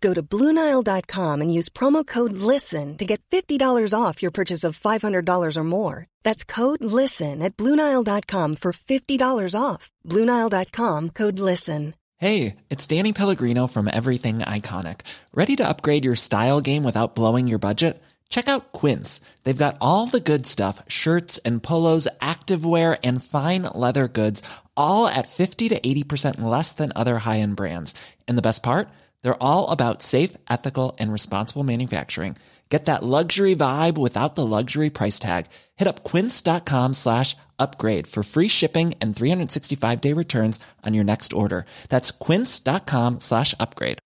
Go to Bluenile.com and use promo code LISTEN to get $50 off your purchase of $500 or more. That's code LISTEN at Bluenile.com for $50 off. Bluenile.com code LISTEN. Hey, it's Danny Pellegrino from Everything Iconic. Ready to upgrade your style game without blowing your budget? Check out Quince. They've got all the good stuff shirts and polos, activewear, and fine leather goods, all at 50 to 80% less than other high end brands. And the best part? They're all about safe, ethical, and responsible manufacturing. Get that luxury vibe without the luxury price tag. Hit up quince.com slash upgrade for free shipping and 365 day returns on your next order. That's quince.com slash upgrade.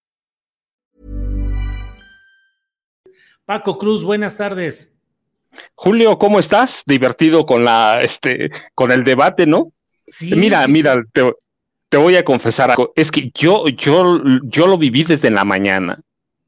Paco Cruz, buenas tardes. Julio, ¿cómo estás? Divertido con la, este, con el debate, ¿no? Sí, mira, sí. mira, te, te voy a confesar algo. Es que yo, yo, yo lo viví desde la mañana.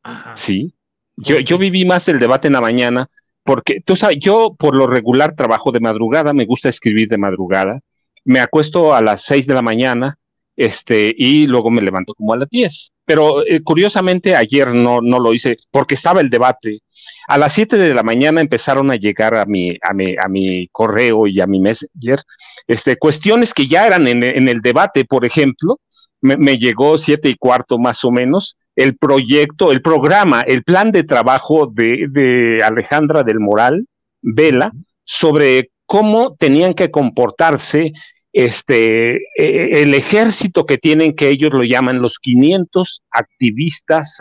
Ajá. Sí. Yo, yo viví más el debate en la mañana porque, tú sabes, yo por lo regular trabajo de madrugada, me gusta escribir de madrugada, me acuesto a las seis de la mañana, este, y luego me levanto como a las diez. Pero eh, curiosamente ayer no, no lo hice porque estaba el debate. A las siete de la mañana empezaron a llegar a mi, a mi, a mi correo y a mi messenger, este, cuestiones que ya eran en, en el debate, por ejemplo, me, me llegó siete y cuarto más o menos, el proyecto, el programa, el plan de trabajo de, de Alejandra del Moral, Vela, sobre cómo tenían que comportarse este, eh, el ejército que tienen, que ellos lo llaman los 500 activistas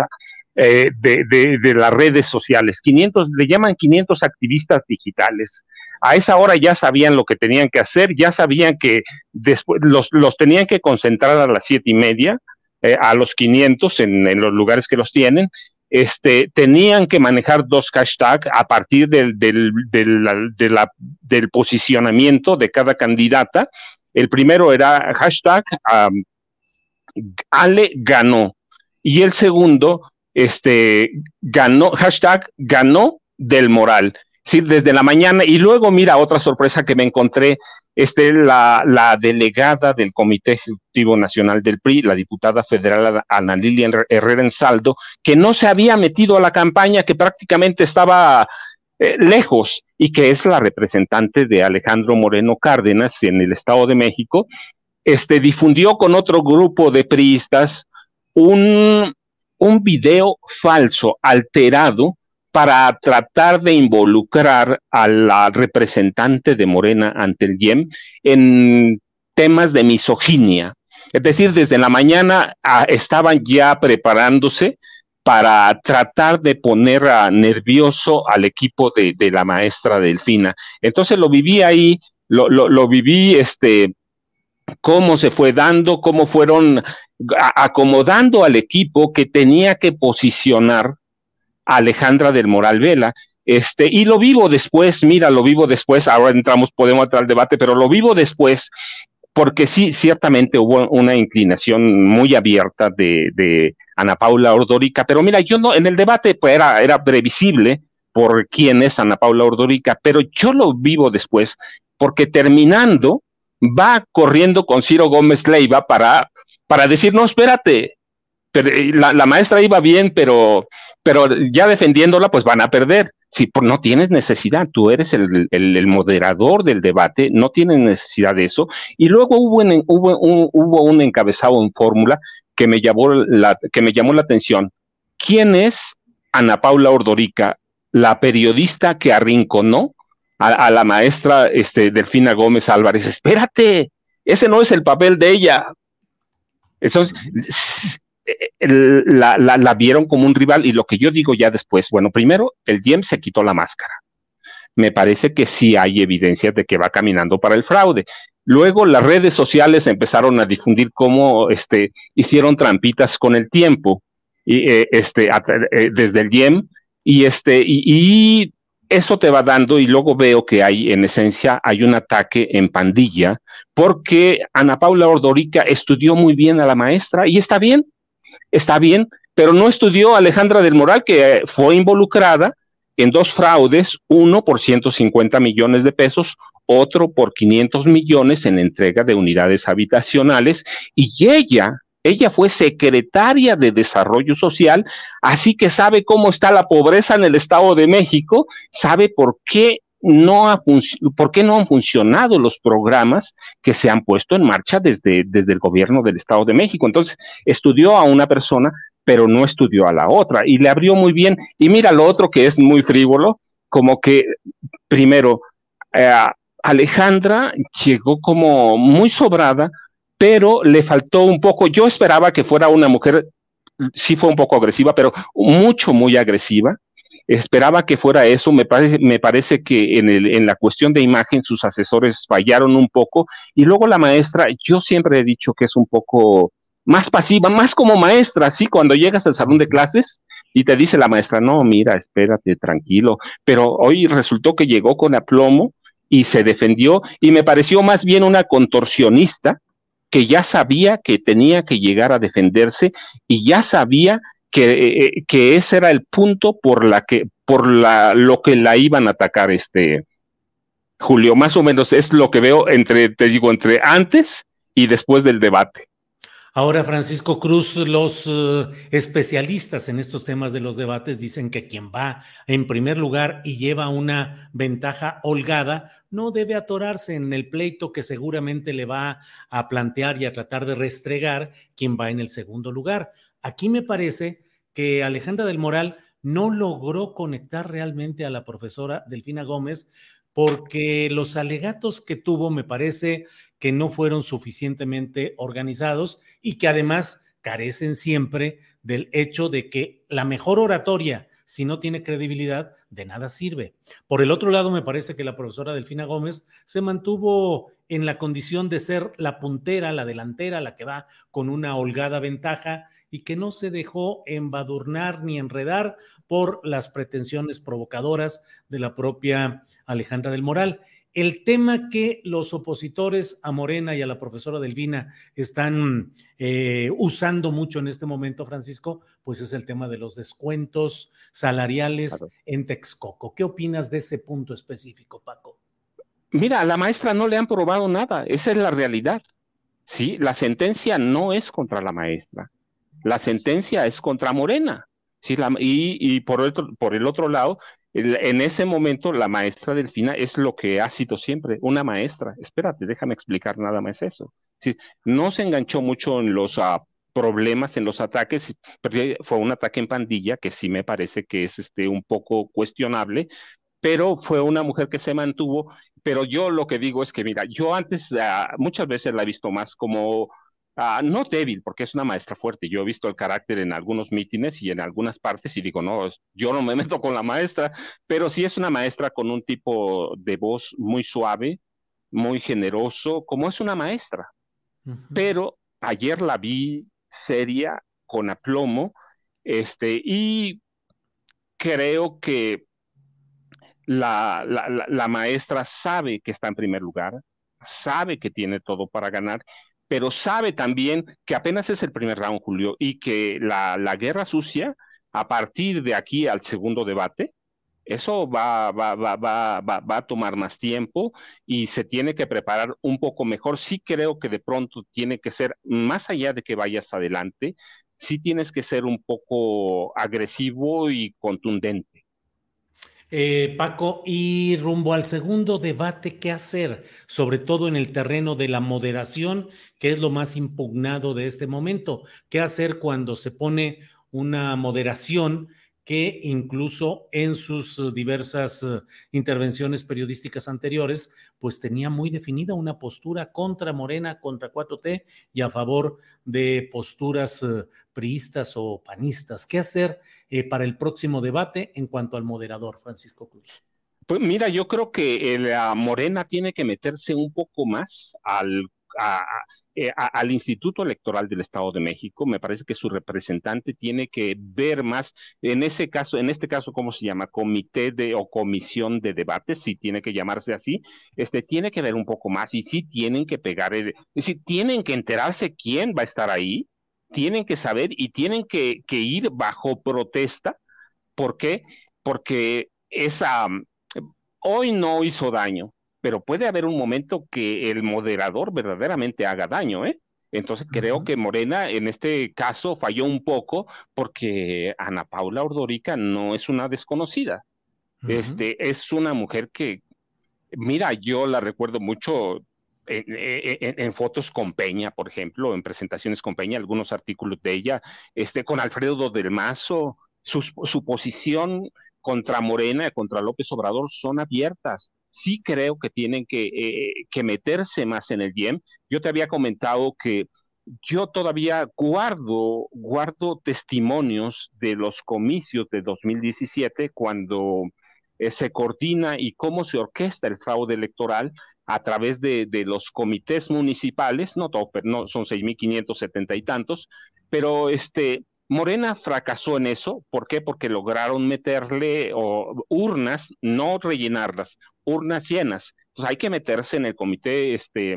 eh, de, de, las redes sociales. 500, le llaman 500 activistas digitales. A esa hora ya sabían lo que tenían que hacer, ya sabían que después los, los tenían que concentrar a las siete y media, eh, a los 500 en, en, los lugares que los tienen. Este, tenían que manejar dos hashtags a partir del, del, del posicionamiento de cada candidata. El primero era hashtag Ale ganó y el segundo este, ganó, hashtag ganó del moral. Sí, desde la mañana y luego mira otra sorpresa que me encontré, este, la, la delegada del Comité Ejecutivo Nacional del PRI, la diputada federal Ana Lilia Herrera Ensaldo, que no se había metido a la campaña, que prácticamente estaba eh, lejos y que es la representante de Alejandro Moreno Cárdenas en el Estado de México, este, difundió con otro grupo de priistas un, un video falso, alterado, para tratar de involucrar a la representante de Morena ante el IEM en temas de misoginia. Es decir, desde la mañana a, estaban ya preparándose para tratar de poner a nervioso al equipo de, de la maestra Delfina. Entonces lo viví ahí, lo, lo, lo viví, este, cómo se fue dando, cómo fueron acomodando al equipo que tenía que posicionar a Alejandra del Moral Vela. Este, y lo vivo después, mira, lo vivo después, ahora entramos, podemos entrar al debate, pero lo vivo después, porque sí, ciertamente hubo una inclinación muy abierta de, de Ana Paula Ordorica, pero mira, yo no, en el debate pues, era, era previsible por quién es Ana Paula Ordorica, pero yo lo vivo después, porque terminando, va corriendo con Ciro Gómez Leiva para, para decir, no, espérate, pero la, la, maestra iba bien, pero, pero ya defendiéndola, pues van a perder. Si pues no tienes necesidad, tú eres el, el, el, moderador del debate, no tienes necesidad de eso. Y luego hubo, en, hubo, un, hubo un encabezado en fórmula que me llamó la, que me llamó la atención. ¿Quién es Ana Paula Ordorica, la periodista que arrinconó a, la maestra este, Delfina Gómez Álvarez? Espérate, ese no es el papel de ella. Eso la, la, la, vieron como un rival y lo que yo digo ya después, bueno, primero, el Diem se quitó la máscara. Me parece que sí hay evidencias de que va caminando para el fraude. Luego las redes sociales empezaron a difundir cómo este, hicieron trampitas con el tiempo. y, eh, este, eh, desde el IEM, y, este, y, eso te va dando, y luego veo que hay, en esencia, hay un ataque en pandilla, porque Ana Paula Ordorica estudió muy bien a la maestra, y está bien, está bien, pero no estudió Alejandra del Moral, que fue involucrada en dos fraudes, uno por 150 millones de pesos, otro por 500 millones en entrega de unidades habitacionales, y ella ella fue secretaria de Desarrollo Social, así que sabe cómo está la pobreza en el Estado de México, sabe por qué no, ha por qué no han funcionado los programas que se han puesto en marcha desde, desde el gobierno del Estado de México. Entonces, estudió a una persona, pero no estudió a la otra y le abrió muy bien. Y mira lo otro que es muy frívolo, como que primero, eh, Alejandra llegó como muy sobrada pero le faltó un poco, yo esperaba que fuera una mujer, sí fue un poco agresiva, pero mucho, muy agresiva. Esperaba que fuera eso, me parece, me parece que en, en la cuestión de imagen sus asesores fallaron un poco. Y luego la maestra, yo siempre he dicho que es un poco más pasiva, más como maestra, así cuando llegas al salón de clases y te dice la maestra, no, mira, espérate, tranquilo, pero hoy resultó que llegó con aplomo y se defendió y me pareció más bien una contorsionista que ya sabía que tenía que llegar a defenderse y ya sabía que, eh, que ese era el punto por la que por la, lo que la iban a atacar este Julio, más o menos es lo que veo entre, te digo, entre antes y después del debate. Ahora, Francisco Cruz, los eh, especialistas en estos temas de los debates dicen que quien va en primer lugar y lleva una ventaja holgada no debe atorarse en el pleito que seguramente le va a plantear y a tratar de restregar quien va en el segundo lugar. Aquí me parece que Alejandra del Moral no logró conectar realmente a la profesora Delfina Gómez porque los alegatos que tuvo me parece que no fueron suficientemente organizados y que además carecen siempre del hecho de que la mejor oratoria, si no tiene credibilidad, de nada sirve. Por el otro lado, me parece que la profesora Delfina Gómez se mantuvo en la condición de ser la puntera, la delantera, la que va con una holgada ventaja y que no se dejó embadurnar ni enredar por las pretensiones provocadoras de la propia Alejandra del Moral. El tema que los opositores a Morena y a la profesora Delvina están eh, usando mucho en este momento, Francisco, pues es el tema de los descuentos salariales en Texcoco. ¿Qué opinas de ese punto específico, Paco? Mira, a la maestra no le han probado nada, esa es la realidad. Sí, la sentencia no es contra la maestra, la sentencia es contra Morena. Y, por, otro, por el otro lado, en ese momento la maestra Delfina es lo que ha sido siempre, una maestra. Espérate, déjame explicar nada más eso. No se enganchó mucho en los ah, problemas, en los ataques, fue un ataque en pandilla que sí me parece que es este, un poco cuestionable, pero fue una mujer que se mantuvo. Pero yo lo que digo es que, mira, yo antes ah, muchas veces la he visto más como Ah, no débil, porque es una maestra fuerte. Yo he visto el carácter en algunos mítines y en algunas partes y digo, no, yo no me meto con la maestra, pero sí es una maestra con un tipo de voz muy suave, muy generoso, como es una maestra. Pero ayer la vi seria, con aplomo, este, y creo que la, la maestra sabe que está en primer lugar, sabe que tiene todo para ganar pero sabe también que apenas es el primer round, Julio, y que la, guerra sucia, a partir de aquí al segundo debate, eso va, va, va, a tomar más tiempo y se tiene que preparar un poco mejor. Sí creo que de pronto tiene que ser, más allá de que vayas adelante, sí tienes que ser un poco agresivo y contundente. Eh, Paco, y rumbo al segundo debate, ¿qué hacer? Sobre todo en el terreno de la moderación, que es lo más impugnado de este momento. ¿Qué hacer cuando se pone una moderación que incluso en sus eh, diversas eh, intervenciones periodísticas anteriores, pues tenía muy definida una postura contra Morena, contra 4T y a favor de posturas eh, priistas o panistas. ¿Qué hacer para el próximo debate en cuanto al moderador, Francisco Cruz? Pues mira, yo creo que la Morena tiene que meterse un poco más al eh, al Instituto Electoral del Estado de México. Me parece que su representante tiene que ver más, en ese caso, en este caso, ¿cómo se llama? Comité de o comisión de debates, si tiene que llamarse así, este, tiene que ver un poco más y sí tienen que pegar, decir, tienen que enterarse quién va a estar ahí, tienen que saber y tienen que, ir bajo protesta. ¿Por qué? Porque esa, hoy no hizo daño, pero puede haber un momento que el moderador verdaderamente haga daño, ¿eh? Entonces creo que Morena en este caso falló un poco porque Ana Paula Ordorica no es una desconocida. Este es una mujer que, mira, yo la recuerdo mucho en, fotos con Peña, por ejemplo, en presentaciones con Peña, algunos artículos de ella, este, con Alfredo del Mazo, su, su posición contra Morena, contra López Obrador, son abiertas sí creo que tienen que, eh, meterse más en el bien. Yo te había comentado que yo todavía guardo, guardo testimonios de los comicios de 2017 cuando eh, se coordina y cómo se orquesta el fraude electoral a través de, de los comités municipales, no, todo, no son 6.570 y tantos, pero este, Morena fracasó en eso, ¿por qué? Porque lograron meterle urnas, no rellenarlas, urnas llenas. Entonces hay que meterse en el comité, este,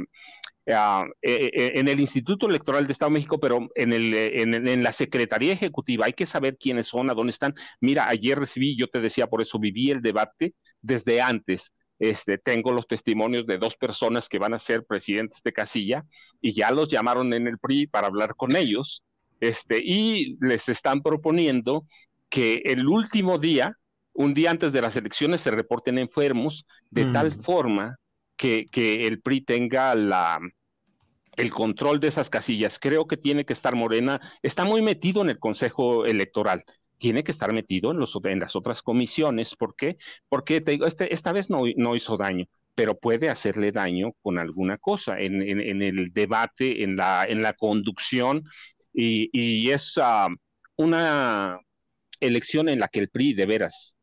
eh, eh, en el Instituto Electoral de Estado de México, pero en, el, en, la Secretaría Ejecutiva hay que saber quiénes son, a dónde están. Mira, ayer recibí, yo te decía, por eso viví el debate desde antes. Este, tengo los testimonios de dos personas que van a ser presidentes de casilla y ya los llamaron en el PRI para hablar con ellos este, y les están proponiendo que el último día, un día antes de las elecciones, se reporten enfermos de tal mm. forma que, que, el PRI tenga la, el control de esas casillas. Creo que tiene que estar Morena, está muy metido en el Consejo Electoral. Tiene que estar metido en, los, en las otras comisiones. ¿Por qué? Porque te digo, este, esta vez no, no hizo daño pero puede hacerle daño con alguna cosa en, en, en, el debate, en la, en la conducción y, es ah, una elección en la que el PRI de veras,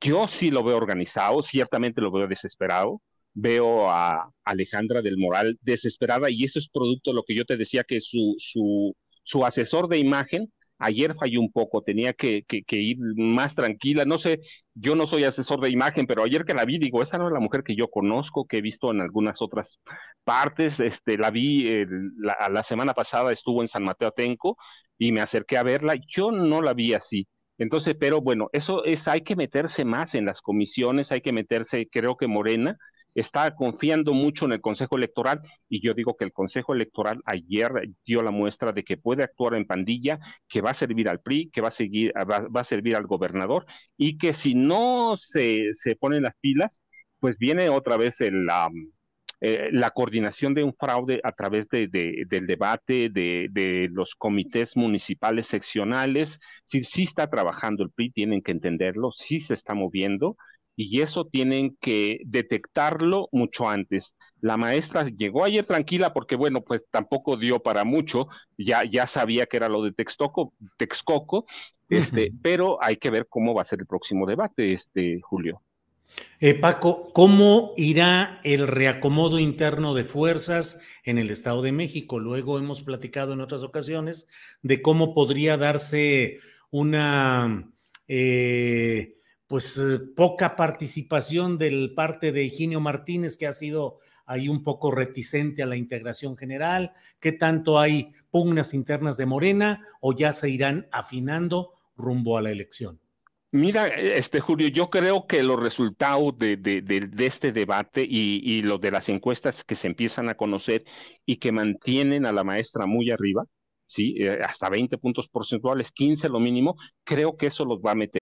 yo sí lo veo organizado, ciertamente lo veo desesperado, veo a Alejandra del Moral desesperada y eso es producto de lo que yo te decía que su, su, su asesor de imagen Ayer falló un poco, tenía que, ir más tranquila. No sé, yo no soy asesor de imagen, pero ayer que la vi, digo, esa no es la mujer que yo conozco, que he visto en algunas otras partes. Este, la vi la, la, semana pasada, estuvo en San Mateo Atenco y me acerqué a verla. Yo no la vi así. Entonces, pero bueno, eso es, hay que meterse más en las comisiones, hay que meterse, creo que Morena está confiando mucho en el Consejo Electoral y yo digo que el Consejo Electoral ayer dio la muestra de que puede actuar en pandilla, que va a servir al PRI, que va a, seguir, va, a servir al gobernador y que si no se, se ponen las pilas, pues viene otra vez el, eh, la coordinación de un fraude a través de, del debate de, de, los comités municipales seccionales. Si sí está trabajando el PRI, tienen que entenderlo, sí se está moviendo y eso tienen que detectarlo mucho antes. La maestra llegó ayer tranquila porque, bueno, pues tampoco dio para mucho, ya, ya sabía que era lo de Texcoco, Texcoco este, pero hay que ver cómo va a ser el próximo debate, este, Julio. Eh, Paco, ¿cómo irá el reacomodo interno de fuerzas en el Estado de México? Luego hemos platicado en otras ocasiones de cómo podría darse una... Eh, pues eh, poca participación del parte de Higinio Martínez, que ha sido ahí un poco reticente a la integración general, qué tanto hay pugnas internas de Morena o ya se irán afinando rumbo a la elección. Mira, este Julio, yo creo que los resultados de, de, este debate y, y los de las encuestas que se empiezan a conocer y que mantienen a la maestra muy arriba, sí, eh, hasta 20 puntos porcentuales, 15 lo mínimo, creo que eso los va a meter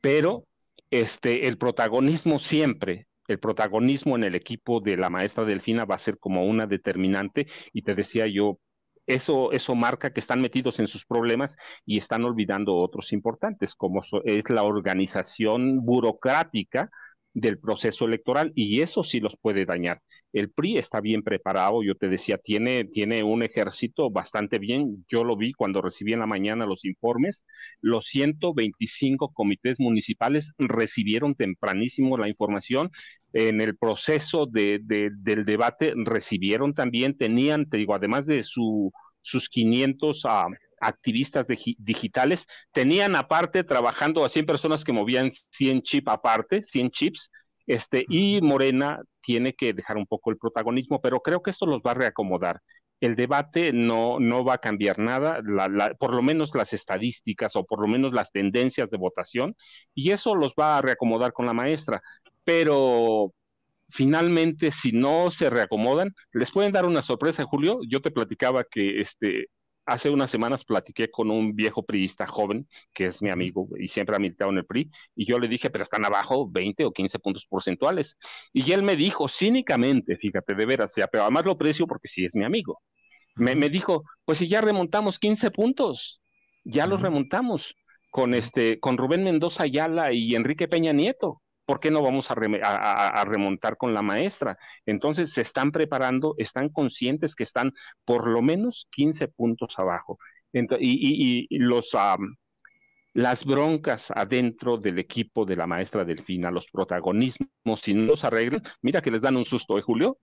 Pero este, el protagonismo siempre, el protagonismo en el equipo de la maestra Delfina va a ser como una determinante y te decía yo, eso, eso marca que están metidos en sus problemas y están olvidando otros importantes, como es la organización burocrática del proceso electoral y eso sí los puede dañar. El PRI está bien preparado, yo te decía, tiene, tiene un ejército bastante bien. Yo lo vi cuando recibí en la mañana los informes. Los 125 comités municipales recibieron tempranísimo la información. En el proceso de, del debate recibieron también, tenían, te digo, además de su, sus 500 ah, activistas digitales, tenían aparte trabajando a 100 personas que movían 100 chips aparte, 100 chips, este, y Morena tiene que dejar un poco el protagonismo, pero creo que esto los va a reacomodar. El debate no, no va a cambiar nada, por lo menos las estadísticas o por lo menos las tendencias de votación, y eso los va a reacomodar con la maestra. Pero finalmente, si no se reacomodan, les pueden dar una sorpresa, Julio. Yo te platicaba que este, hace unas semanas platiqué con un viejo priista joven, que es mi amigo y siempre ha militado en el PRI, y yo le dije, pero están abajo 20 o 15 puntos porcentuales. Y él me dijo cínicamente, fíjate, de veras, pero además lo aprecio porque sí es mi amigo. Me, dijo, pues si ya remontamos 15 puntos, ya los remontamos con, este, con Rubén Mendoza Ayala y Enrique Peña Nieto. ¿Por qué no vamos a, remontar con la maestra? Entonces se están preparando, están conscientes que están por lo menos 15 puntos abajo. y, los, las broncas adentro del equipo de la maestra Delfina, los protagonismos, si no los arreglan, mira que les dan un susto, ¿eh, Julio?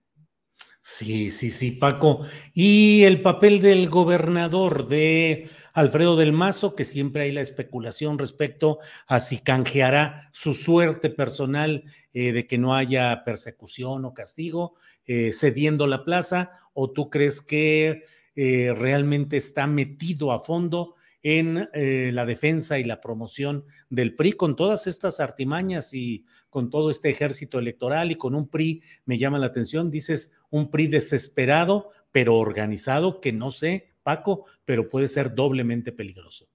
Sí, sí, sí, Paco. Y el papel del gobernador de Alfredo del Mazo, que siempre hay la especulación respecto a si canjeará su suerte personal eh, de que no haya persecución o castigo, eh, cediendo la plaza, o tú crees que eh, realmente está metido a fondo en la defensa y la promoción del PRI con todas estas artimañas y con todo este ejército electoral y con un PRI, me llama la atención, dices, un PRI desesperado, pero organizado, que no sé Paco, pero puede ser doblemente peligroso.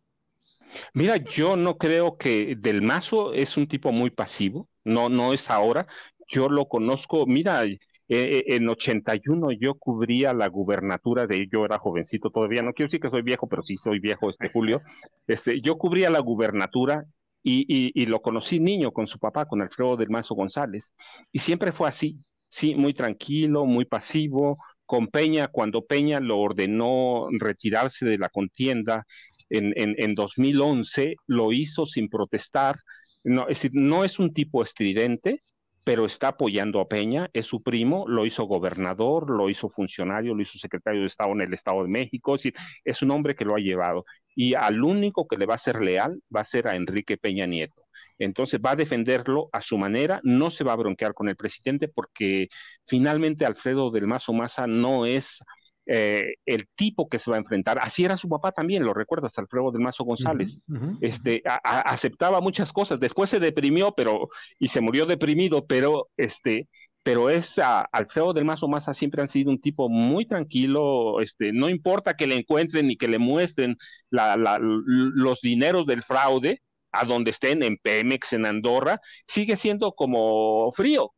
Mira, yo no creo que Del Mazo es un tipo muy pasivo, no, no es ahora. Yo lo conozco, mira, eh, eh, en 81 yo cubría la gubernatura de, yo era jovencito todavía, no quiero decir que soy viejo, pero sí soy viejo este Julio. Este, yo cubría la gubernatura y, y, lo conocí niño con su papá, con Alfredo del Mazo González, y siempre fue así, sí, muy tranquilo, muy pasivo, con Peña, cuando Peña lo ordenó retirarse de la contienda en, en, 2011, lo hizo sin protestar. No, es decir, no es un tipo estridente, pero está apoyando a Peña, es su primo, lo hizo gobernador, lo hizo funcionario, lo hizo secretario de Estado en el Estado de México, es, decir, es un hombre que lo ha llevado. Y al único que le va a ser leal va a ser a Enrique Peña Nieto. Entonces va a defenderlo a su manera, no se va a bronquear con el presidente porque finalmente Alfredo del Mazo Maza no es eh, el tipo que se va a enfrentar. Así era su papá también, lo recuerdas, Alfredo del Mazo González. Este, aceptaba muchas cosas, después se deprimió, pero, y se murió deprimido, pero este, pero es Alfredo del Mazo Maza siempre han sido un tipo muy tranquilo, este, no importa que le encuentren ni que le muestren los dineros del fraude, a donde estén, en Pemex, en Andorra, sigue siendo como frío.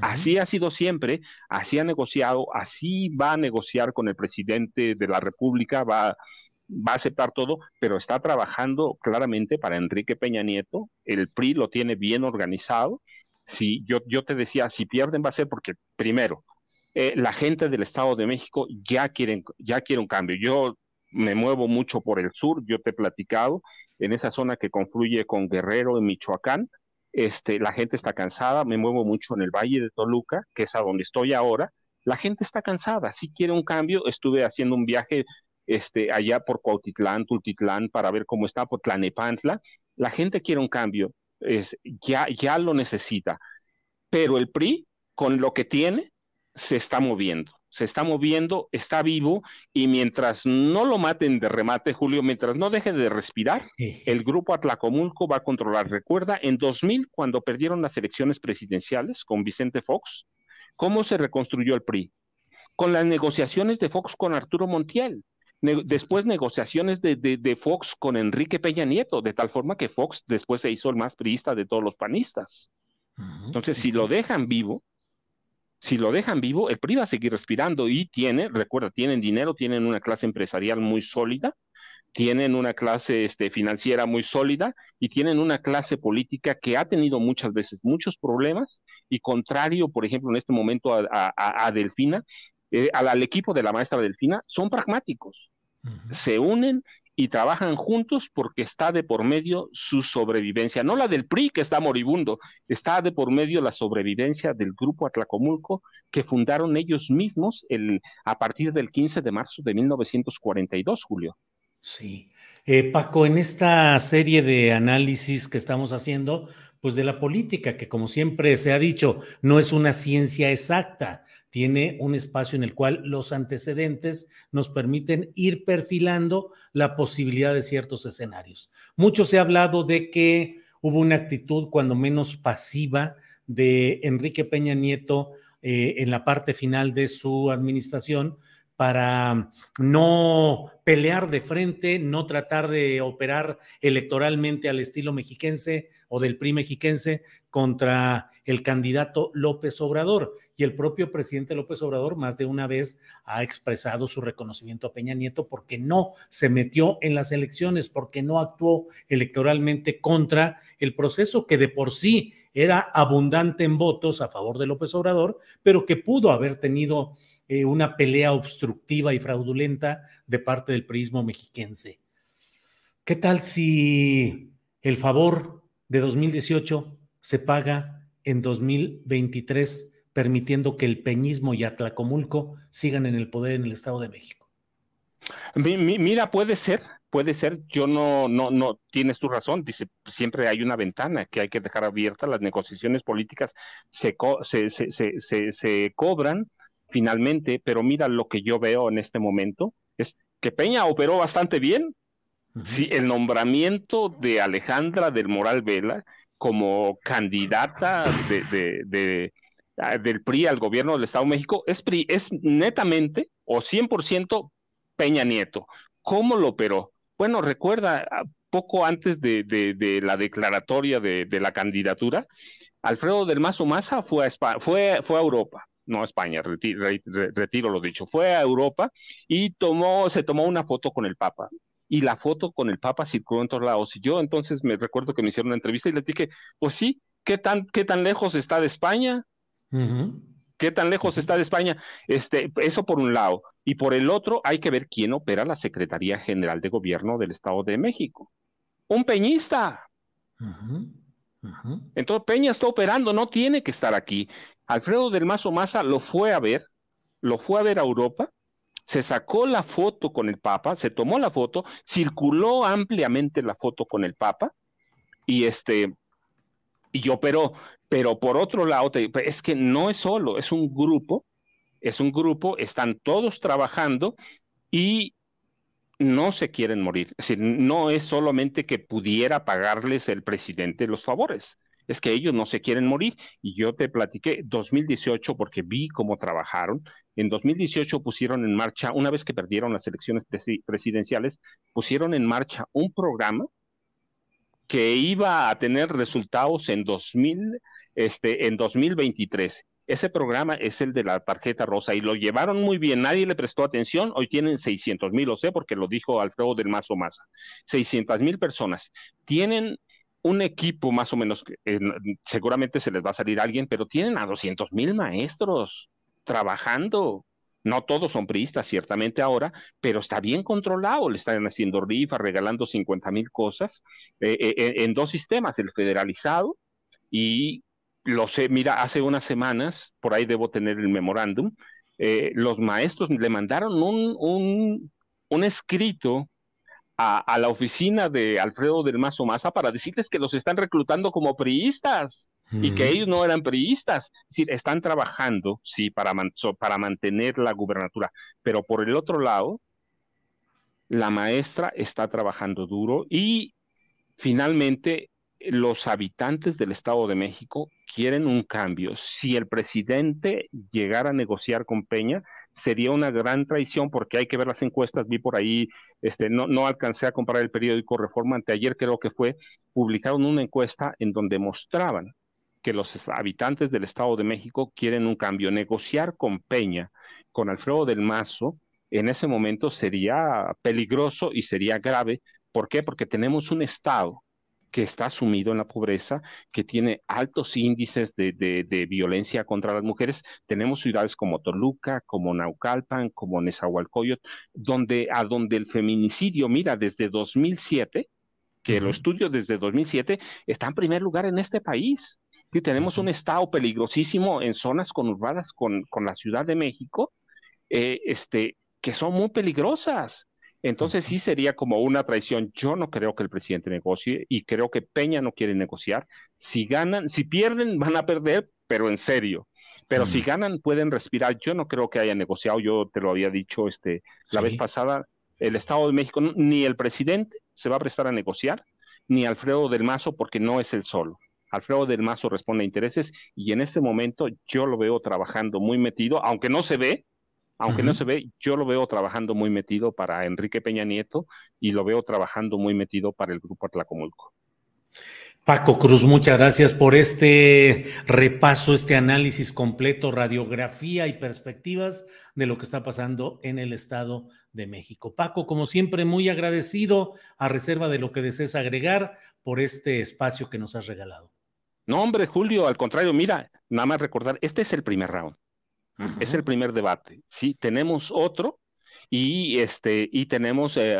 Así ha sido siempre, así ha negociado, así va a negociar con el presidente de la República, va, a aceptar todo, pero está trabajando claramente para Enrique Peña Nieto. El PRI lo tiene bien organizado. Si yo, yo te decía, si pierden va a ser porque, primero, eh, la gente del Estado de México ya quieren, ya quiere un cambio. Yo me muevo mucho por el sur, yo te he platicado, en esa zona que confluye con Guerrero en Michoacán, este, la gente está cansada, me muevo mucho en el Valle de Toluca, que es a donde estoy ahora, la gente está cansada, si quiere un cambio, estuve haciendo un viaje este, allá por Cuautitlán, Tultitlán, para ver cómo está, por Tlanepantla, la gente quiere un cambio, ya, ya lo necesita, pero el PRI, con lo que tiene, se está moviendo se está moviendo, está vivo y mientras no lo maten de remate, Julio, mientras no deje de respirar, el grupo Atlacomulco va a controlar. Recuerda, en 2000, cuando perdieron las elecciones presidenciales con Vicente Fox, ¿cómo se reconstruyó el PRI? Con las negociaciones de Fox con Arturo Montiel. después negociaciones de, Fox con Enrique Peña Nieto, de tal forma que Fox después se hizo el más priista de todos los panistas. Entonces, si lo dejan vivo, si lo dejan vivo, el PRI va a seguir respirando y tiene, recuerda, tienen dinero, tienen una clase empresarial muy sólida, tienen una clase este, financiera muy sólida y tienen una clase política que ha tenido muchas veces muchos problemas y contrario, por ejemplo, en este momento a, Delfina, eh, al, equipo de la maestra Delfina, son pragmáticos. Se unen y trabajan juntos porque está de por medio su sobrevivencia, no la del PRI que está moribundo, está de por medio la sobrevivencia del grupo Atlacomulco que fundaron ellos mismos el, a partir del 15 de marzo de 1942, Julio. Sí. Eh, Paco, en esta serie de análisis que estamos haciendo, pues de la política, que como siempre se ha dicho, no es una ciencia exacta, tiene un espacio en el cual los antecedentes nos permiten ir perfilando la posibilidad de ciertos escenarios. Mucho se ha hablado de que hubo una actitud cuando menos pasiva de Enrique Peña Nieto eh, en la parte final de su administración para no pelear de frente, no tratar de operar electoralmente al estilo mexiquense o del PRI mexiquense contra el candidato López Obrador. Y el propio presidente López Obrador más de una vez ha expresado su reconocimiento a Peña Nieto porque no se metió en las elecciones, porque no actuó electoralmente contra el proceso que de por sí era abundante en votos a favor de López Obrador, pero que pudo haber tenido eh, una pelea obstructiva y fraudulenta de parte del prismo mexiquense. ¿Qué tal si el favor de 2018 se paga en 2023, permitiendo que el peñismo y Atlacomulco sigan en el poder en el Estado de México? Mira, puede ser, puede ser, yo no, no, no, tienes tu razón, dice, siempre hay una ventana que hay que dejar abierta, las negociaciones políticas se, se, se, se cobran finalmente, pero mira lo que yo veo en este momento, es que Peña operó bastante bien. Sí, el nombramiento de Alejandra del Moral Vela como candidata de, ah, del PRI al gobierno del Estado de México es, es netamente o 100% Peña Nieto. ¿Cómo lo operó? Bueno, recuerda, ah, poco antes de, la declaratoria de, la candidatura, Alfredo del Mazo Maza fue fue, fue a Europa no a España, retiro, lo dicho, fue a Europa y tomó, se tomó una foto con el Papa. Y la foto con el Papa circuló en todos lados. Y yo entonces me recuerdo que me hicieron una entrevista y le dije, pues sí, ¿qué tan, qué tan lejos está de España? ¿Qué tan lejos está de España? Este, eso por un lado. Y por el otro, hay que ver quién opera la Secretaría General de Gobierno del Estado de México. Un peñista. Entonces Peña está operando, no tiene que estar aquí. Alfredo del Mazo Maza lo fue a ver, lo fue a ver a Europa, se sacó la foto con el Papa, se tomó la foto, circuló ampliamente la foto con el Papa y este y operó, pero por otro lado es que no es solo, es un grupo, es un grupo, están todos trabajando y no se quieren morir. Es decir, no es solamente que pudiera pagarles el presidente los favores, es que ellos no se quieren morir. Y yo te platiqué 2018 porque vi cómo trabajaron. En 2018 pusieron en marcha, una vez que perdieron las elecciones presidenciales, pusieron en marcha un programa que iba a tener resultados en 2000, este, en 2023. Ese programa es el de la tarjeta rosa y lo llevaron muy bien, nadie le prestó atención, hoy tienen 600 mil, lo sé porque lo dijo Alfredo del Mazo Maza, 600 mil personas. Tienen un equipo más o menos, eh, seguramente se les va a salir alguien, pero tienen a 200 mil maestros trabajando. No todos son priistas, ciertamente ahora, pero está bien controlado. Le están haciendo rifas, regalando 50 mil cosas eh, eh, en dos sistemas, el federalizado y lo sé, mira, hace unas semanas, por ahí debo tener el memorándum, los maestros le mandaron un, un, un escrito a, la oficina de Alfredo del Mazo Maza para decirles que los están reclutando como priistas y que ellos no eran priistas. Es decir, están trabajando, sí, para, para mantener la gubernatura, pero por el otro lado, la maestra está trabajando duro y finalmente los habitantes del Estado de México quieren un cambio. Si el presidente llegara a negociar con Peña, sería una gran traición porque hay que ver las encuestas, vi por ahí, este, no, no alcancé a comprar el periódico Reforma, anteayer creo que fue, publicaron una encuesta en donde mostraban que los habitantes del Estado de México quieren un cambio. Negociar con Peña, con Alfredo del Mazo, en ese momento sería peligroso y sería grave. ¿Por qué? Porque tenemos un Estado que está sumido en la pobreza, que tiene altos índices de, violencia contra las mujeres. Tenemos ciudades como Toluca, como Naucalpan, como Nezahualcóyotl, donde, a donde el feminicidio, mira, desde 2007, que lo estudio desde 2007, está en primer lugar en este país. Sí, tenemos un estado peligrosísimo en zonas conurbadas con, con la Ciudad de México, eh, este, que son muy peligrosas. Entonces sí sería como una traición. Yo no creo que el presidente negocie y creo que Peña no quiere negociar. Si ganan, si pierden, van a perder, pero en serio. Pero si ganan, pueden respirar. Yo no creo que haya negociado. Yo te lo había dicho este, la vez pasada. El Estado de México, ni el presidente se va a prestar a negociar, ni Alfredo del Mazo, porque no es el solo. Alfredo del Mazo responde a intereses y en este momento yo lo veo trabajando muy metido, aunque no se ve, aunque no se ve, yo lo veo trabajando muy metido para Enrique Peña Nieto y lo veo trabajando muy metido para el grupo Atlacomulco. Paco Cruz, muchas gracias por este repaso, este análisis completo, radiografía y perspectivas de lo que está pasando en el Estado de México. Paco, como siempre, muy agradecido a reserva de lo que desees agregar por este espacio que nos has regalado. No, hombre, Julio, al contrario, mira, nada más recordar, este es el primer round. Es el primer debate. Sí, tenemos otro y, este, y tenemos eh,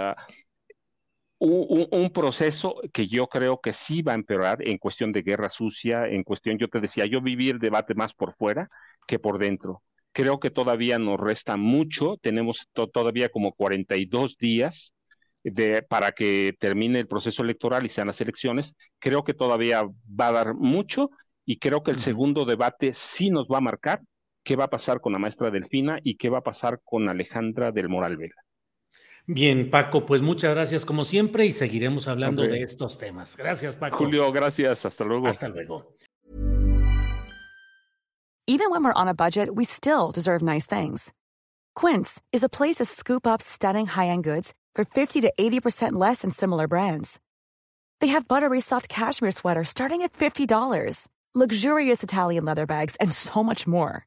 un, proceso que yo creo que sí va a empeorar en cuestión de guerra sucia, en cuestión, yo te decía, yo viví el debate más por fuera que por dentro. Creo que todavía nos resta mucho, tenemos todavía como 42 días de, para que termine el proceso electoral y sean las elecciones. Creo que todavía va a dar mucho y creo que el segundo debate sí nos va a marcar qué va a pasar con la maestra Delfina y qué va a pasar con Alejandra del Moral Vela. Bien, Paco, pues muchas gracias como siempre y seguiremos hablando de estos temas. Gracias, Paco. Julio, gracias. Hasta luego. Hasta luego. Even when we're on a budget, we still deserve nice things. Quince is a place to scoop up stunning high-end goods for 50 to 80% less than similar brands. They have buttery soft cashmere sweaters starting at $50, luxurious Italian leather bags, and so much more.